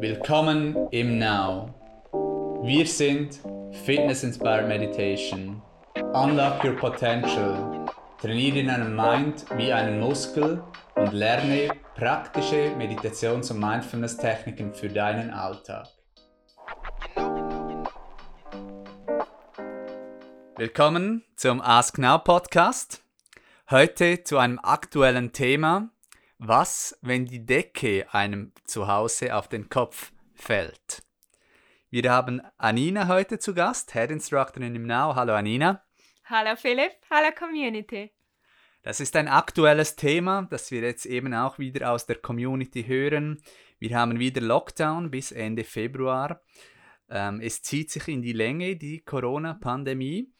Willkommen im Now. Wir sind Fitness Inspired Meditation. Unlock your potential. Trainiere deinen Mind wie einen Muskel und lerne praktische Meditations- und Mindfulness-Techniken für deinen Alltag. Willkommen zum Ask Now Podcast. Heute zu einem aktuellen Thema. Was, wenn die Decke einem zu Hause auf den Kopf fällt? Wir haben Anina heute zu Gast, Head Instructorin im Now. Hallo Anina. Hallo Philipp, hallo Community. Das ist ein aktuelles Thema, das wir jetzt eben auch wieder aus der Community hören. Wir haben wieder Lockdown bis Ende Februar. Ähm, es zieht sich in die Länge, die Corona-Pandemie.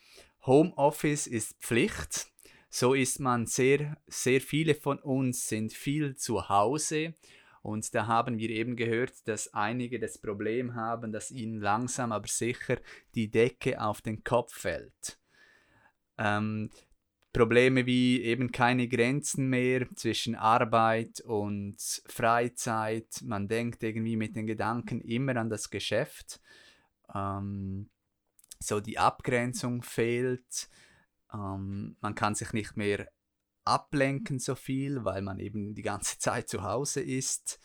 Homeoffice ist Pflicht. So ist man sehr, sehr viele von uns sind viel zu Hause. Und da haben wir eben gehört, dass einige das Problem haben, dass ihnen langsam aber sicher die Decke auf den Kopf fällt. Ähm, Probleme wie eben keine Grenzen mehr zwischen Arbeit und Freizeit. Man denkt irgendwie mit den Gedanken immer an das Geschäft. Ähm, so die Abgrenzung fehlt. Ähm, man kann sich nicht mehr ablenken so viel, weil man eben die ganze Zeit zu Hause ist.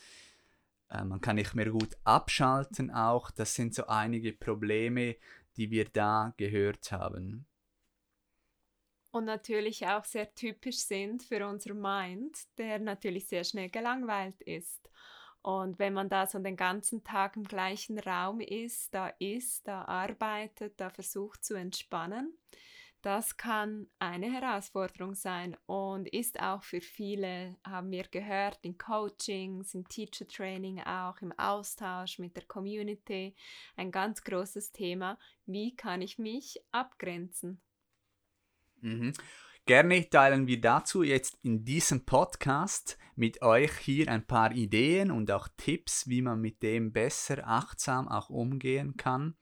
Äh, man kann nicht mehr gut abschalten auch. Das sind so einige Probleme, die wir da gehört haben. Und natürlich auch sehr typisch sind für unser Mind, der natürlich sehr schnell gelangweilt ist. Und wenn man da so den ganzen Tag im gleichen Raum ist, da ist, da arbeitet, da versucht zu entspannen, das kann eine Herausforderung sein und ist auch für viele, haben wir gehört, in Coachings, in Teacher Training auch, im Austausch mit der Community, ein ganz großes Thema. Wie kann ich mich abgrenzen? Mhm. Gerne teilen wir dazu jetzt in diesem Podcast mit euch hier ein paar Ideen und auch Tipps, wie man mit dem besser achtsam auch umgehen kann.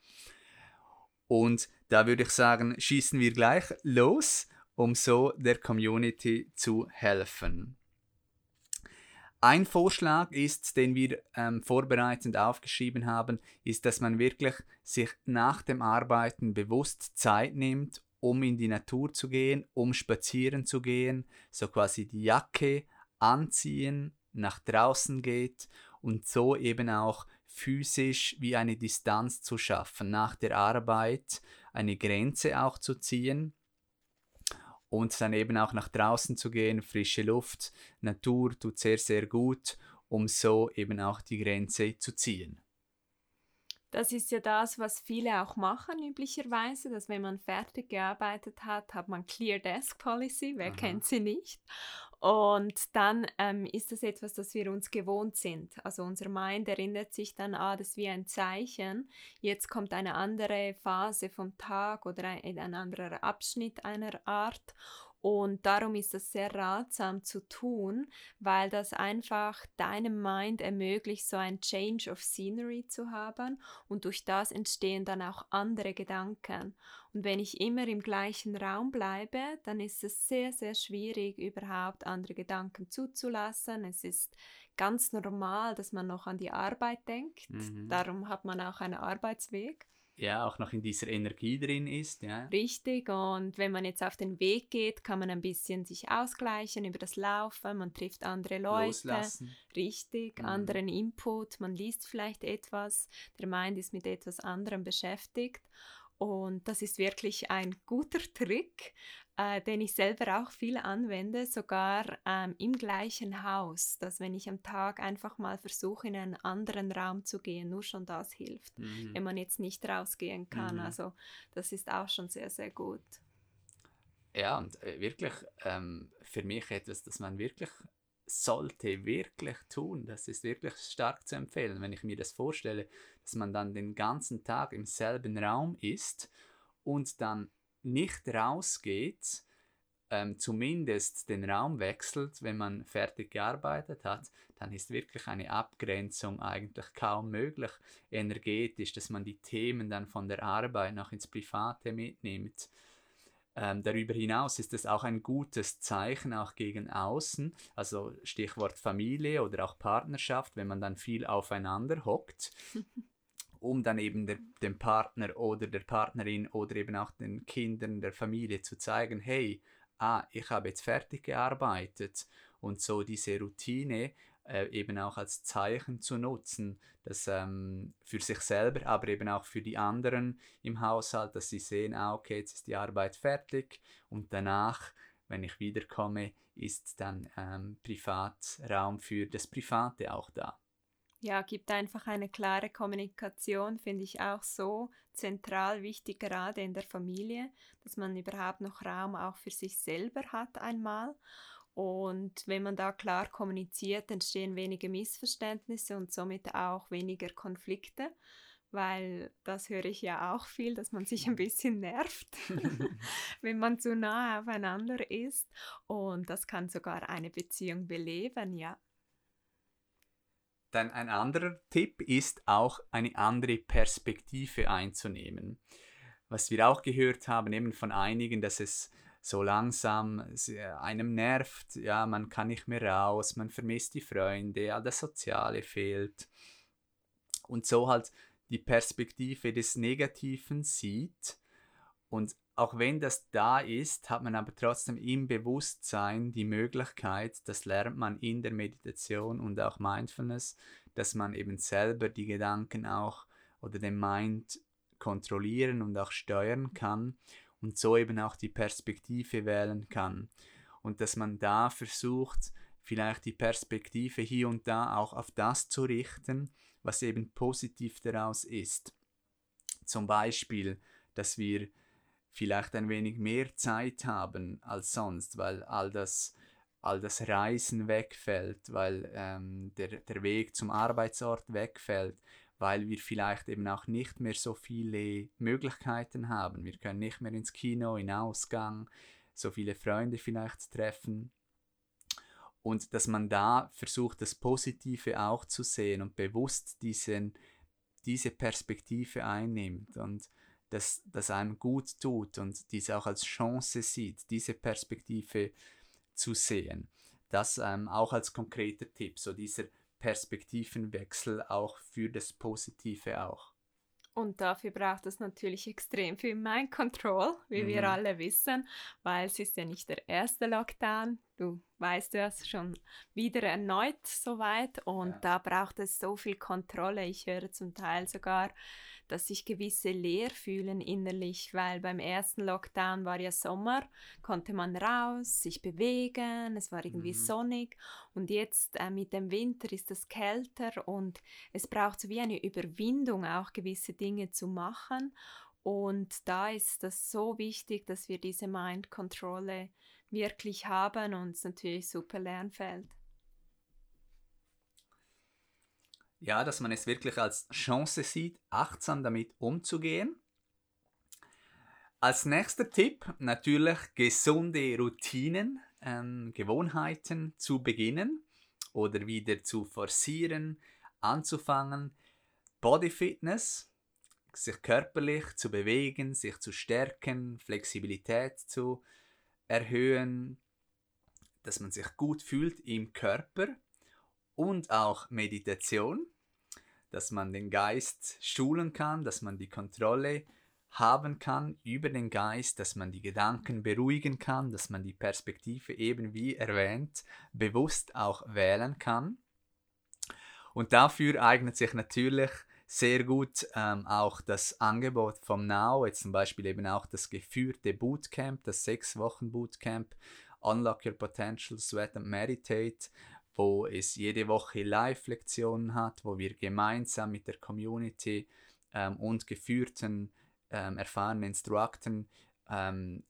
Und da würde ich sagen, schießen wir gleich los, um so der Community zu helfen. Ein Vorschlag ist, den wir ähm, vorbereitend aufgeschrieben haben, ist, dass man wirklich sich nach dem Arbeiten bewusst Zeit nimmt, um in die Natur zu gehen, um spazieren zu gehen, so quasi die Jacke anziehen, nach draußen geht und so eben auch physisch wie eine Distanz zu schaffen, nach der Arbeit eine Grenze auch zu ziehen und dann eben auch nach draußen zu gehen, frische Luft, Natur tut sehr, sehr gut, um so eben auch die Grenze zu ziehen. Das ist ja das, was viele auch machen üblicherweise, dass wenn man fertig gearbeitet hat, hat man Clear Desk Policy, wer Aha. kennt sie nicht? Und dann ähm, ist das etwas, das wir uns gewohnt sind. Also unser Mind erinnert sich dann, ah, das ist wie ein Zeichen. Jetzt kommt eine andere Phase vom Tag oder ein, ein anderer Abschnitt einer Art und darum ist es sehr ratsam zu tun, weil das einfach deinem Mind ermöglicht, so ein Change of Scenery zu haben und durch das entstehen dann auch andere Gedanken. Und wenn ich immer im gleichen Raum bleibe, dann ist es sehr, sehr schwierig, überhaupt andere Gedanken zuzulassen. Es ist ganz normal, dass man noch an die Arbeit denkt. Mhm. Darum hat man auch einen Arbeitsweg ja, auch noch in dieser Energie drin ist. Ja. Richtig, und wenn man jetzt auf den Weg geht, kann man ein bisschen sich ausgleichen über das Laufen, man trifft andere Leute. Loslassen. Richtig, mhm. anderen Input, man liest vielleicht etwas, der Mind ist mit etwas anderem beschäftigt. Und das ist wirklich ein guter Trick, äh, den ich selber auch viel anwende, sogar ähm, im gleichen Haus, dass wenn ich am Tag einfach mal versuche, in einen anderen Raum zu gehen, nur schon das hilft, mhm. wenn man jetzt nicht rausgehen kann. Mhm. Also das ist auch schon sehr, sehr gut. Ja, und äh, wirklich ähm, für mich etwas, das man wirklich sollte wirklich tun. Das ist wirklich stark zu empfehlen, wenn ich mir das vorstelle, dass man dann den ganzen Tag im selben Raum ist und dann nicht rausgeht, ähm, zumindest den Raum wechselt, wenn man fertig gearbeitet hat, dann ist wirklich eine Abgrenzung eigentlich kaum möglich energetisch, dass man die Themen dann von der Arbeit noch ins Private mitnimmt. Ähm, darüber hinaus ist es auch ein gutes Zeichen auch gegen außen, also Stichwort Familie oder auch Partnerschaft, wenn man dann viel aufeinander hockt, um dann eben der, dem Partner oder der Partnerin oder eben auch den Kindern der Familie zu zeigen, hey, ah, ich habe jetzt fertig gearbeitet. Und so diese Routine äh, eben auch als Zeichen zu nutzen, dass ähm, für sich selber, aber eben auch für die anderen im Haushalt, dass sie sehen, ah, okay, jetzt ist die Arbeit fertig und danach, wenn ich wiederkomme, ist dann ähm, Privatraum für das Private auch da. Ja, gibt einfach eine klare Kommunikation, finde ich auch so zentral wichtig, gerade in der Familie, dass man überhaupt noch Raum auch für sich selber hat einmal und wenn man da klar kommuniziert, entstehen weniger Missverständnisse und somit auch weniger Konflikte, weil das höre ich ja auch viel, dass man sich ein bisschen nervt, wenn man zu nah aufeinander ist. Und das kann sogar eine Beziehung beleben, ja. Dann ein anderer Tipp ist auch eine andere Perspektive einzunehmen. Was wir auch gehört haben, eben von einigen, dass es so langsam einem nervt, ja, man kann nicht mehr raus, man vermisst die Freunde, ja, das Soziale fehlt. Und so halt die Perspektive des Negativen sieht. Und auch wenn das da ist, hat man aber trotzdem im Bewusstsein die Möglichkeit, das lernt man in der Meditation und auch Mindfulness, dass man eben selber die Gedanken auch oder den Mind kontrollieren und auch steuern kann und so eben auch die Perspektive wählen kann. Und dass man da versucht, vielleicht die Perspektive hier und da auch auf das zu richten, was eben positiv daraus ist. Zum Beispiel, dass wir vielleicht ein wenig mehr Zeit haben als sonst, weil all das, all das Reisen wegfällt, weil ähm, der, der Weg zum Arbeitsort wegfällt, weil wir vielleicht eben auch nicht mehr so viele Möglichkeiten haben. Wir können nicht mehr ins Kino, in Ausgang, so viele Freunde vielleicht treffen. Und dass man da versucht, das Positive auch zu sehen und bewusst diesen, diese Perspektive einnimmt und dass das einem gut tut und diese auch als Chance sieht, diese Perspektive zu sehen. Das ähm, auch als konkreter Tipp, so dieser Perspektivenwechsel auch für das Positive auch. Und dafür braucht es natürlich extrem viel Mind Control, wie mhm. wir alle wissen, weil es ist ja nicht der erste Lockdown. Du weißt ja schon wieder erneut so weit und ja. da braucht es so viel Kontrolle. Ich höre zum Teil sogar dass sich gewisse leer fühlen innerlich, weil beim ersten Lockdown war ja Sommer, konnte man raus, sich bewegen, es war irgendwie mhm. sonnig und jetzt äh, mit dem Winter ist es kälter und es braucht so wie eine Überwindung auch gewisse Dinge zu machen und da ist das so wichtig, dass wir diese Mind-Kontrolle wirklich haben und es natürlich super Lernfeld. Ja, dass man es wirklich als Chance sieht, achtsam damit umzugehen. Als nächster Tipp natürlich gesunde Routinen, ähm, Gewohnheiten zu beginnen oder wieder zu forcieren, anzufangen. Body Fitness, sich körperlich zu bewegen, sich zu stärken, Flexibilität zu erhöhen, dass man sich gut fühlt im Körper und auch Meditation, dass man den Geist schulen kann, dass man die Kontrolle haben kann über den Geist, dass man die Gedanken beruhigen kann, dass man die Perspektive eben wie erwähnt bewusst auch wählen kann. Und dafür eignet sich natürlich sehr gut ähm, auch das Angebot vom Now, jetzt zum Beispiel eben auch das geführte Bootcamp, das sechs Wochen Bootcamp, Unlock Your Potential, Sweat and Meditate, wo es jede Woche Live-Lektionen hat, wo wir gemeinsam mit der Community ähm, und geführten, ähm, erfahrenen Instruktoren ähm,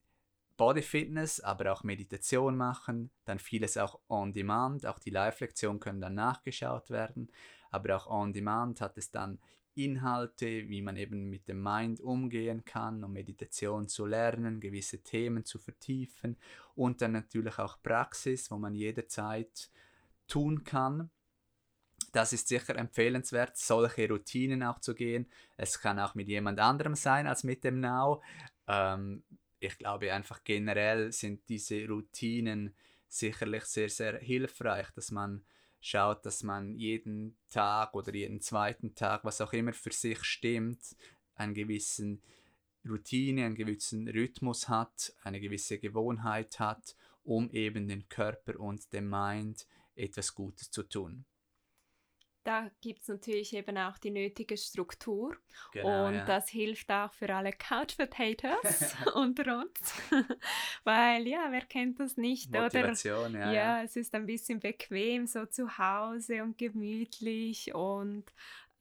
Body Fitness, aber auch Meditation machen, dann vieles auch on demand, auch die Live-Lektionen können dann nachgeschaut werden, aber auch on demand hat es dann Inhalte, wie man eben mit dem Mind umgehen kann, um Meditation zu lernen, gewisse Themen zu vertiefen. Und dann natürlich auch Praxis, wo man jederzeit tun kann. Das ist sicher empfehlenswert, solche Routinen auch zu gehen. Es kann auch mit jemand anderem sein als mit dem Now. Ähm, ich glaube einfach generell sind diese Routinen sicherlich sehr, sehr hilfreich, dass man schaut, dass man jeden Tag oder jeden zweiten Tag, was auch immer für sich stimmt, einen gewissen Routine, einen gewissen Rhythmus hat, eine gewisse Gewohnheit hat, um eben den Körper und dem Mind etwas Gutes zu tun da gibt es natürlich eben auch die nötige Struktur. Genau, und ja. das hilft auch für alle Couch Potatoes unter uns. Weil ja, wer kennt das nicht? Motivation, Oder, ja, ja, es ist ein bisschen bequem so zu Hause und gemütlich und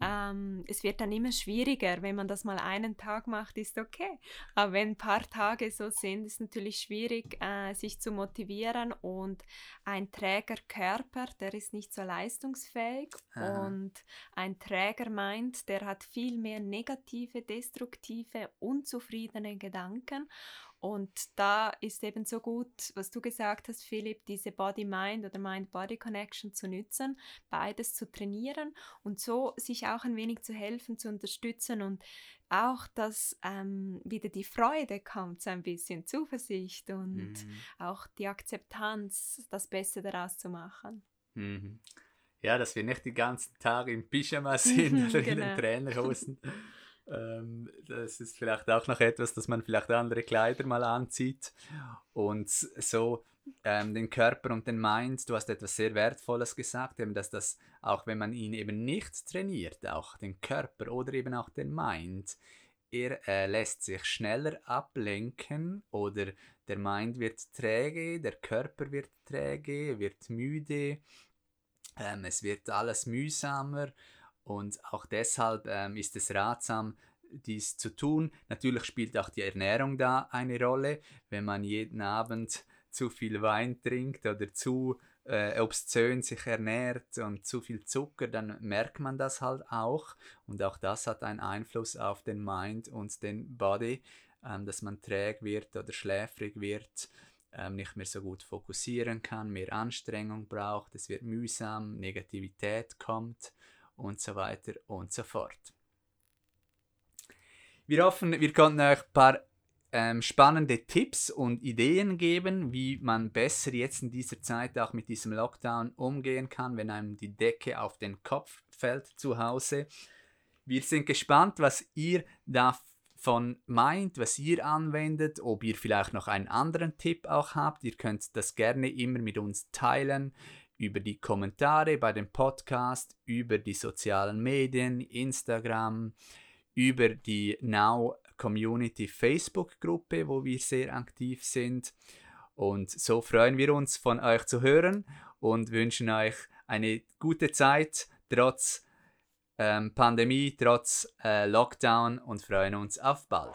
ähm, es wird dann immer schwieriger. Wenn man das mal einen Tag macht, ist okay. Aber wenn ein paar Tage so sind, ist es natürlich schwierig, äh, sich zu motivieren. Und ein träger Körper, der ist nicht so leistungsfähig. Aha. Und ein träger Mind, der hat viel mehr negative, destruktive, unzufriedene Gedanken. Und da ist eben so gut, was du gesagt hast, Philipp, diese Body-Mind oder Mind-Body-Connection zu nützen, beides zu trainieren und so sich auch ein wenig zu helfen, zu unterstützen und auch, dass ähm, wieder die Freude kommt, so ein bisschen Zuversicht und mhm. auch die Akzeptanz, das Beste daraus zu machen. Mhm. Ja, dass wir nicht die ganzen Tage im Pyjama sind oder genau. in den genau. Trainerhosen. Ähm, das ist vielleicht auch noch etwas, dass man vielleicht andere Kleider mal anzieht. Und so ähm, den Körper und den Mind, du hast etwas sehr Wertvolles gesagt, eben dass das, auch wenn man ihn eben nicht trainiert, auch den Körper oder eben auch den Mind, er äh, lässt sich schneller ablenken oder der Mind wird träge, der Körper wird träge, wird müde, ähm, es wird alles mühsamer und auch deshalb ähm, ist es ratsam, dies zu tun. Natürlich spielt auch die Ernährung da eine Rolle. Wenn man jeden Abend zu viel Wein trinkt oder zu äh, obszön sich ernährt und zu viel Zucker, dann merkt man das halt auch. Und auch das hat einen Einfluss auf den Mind und den Body, ähm, dass man träg wird oder schläfrig wird, ähm, nicht mehr so gut fokussieren kann, mehr Anstrengung braucht, es wird mühsam, Negativität kommt und so weiter und so fort. Wir hoffen, wir konnten euch ein paar ähm, spannende Tipps und Ideen geben, wie man besser jetzt in dieser Zeit auch mit diesem Lockdown umgehen kann, wenn einem die Decke auf den Kopf fällt zu Hause. Wir sind gespannt, was ihr davon meint, was ihr anwendet, ob ihr vielleicht noch einen anderen Tipp auch habt. Ihr könnt das gerne immer mit uns teilen über die Kommentare bei dem Podcast, über die sozialen Medien, Instagram, über die Now Community Facebook-Gruppe, wo wir sehr aktiv sind. Und so freuen wir uns, von euch zu hören und wünschen euch eine gute Zeit trotz ähm, Pandemie, trotz äh, Lockdown und freuen uns auf bald.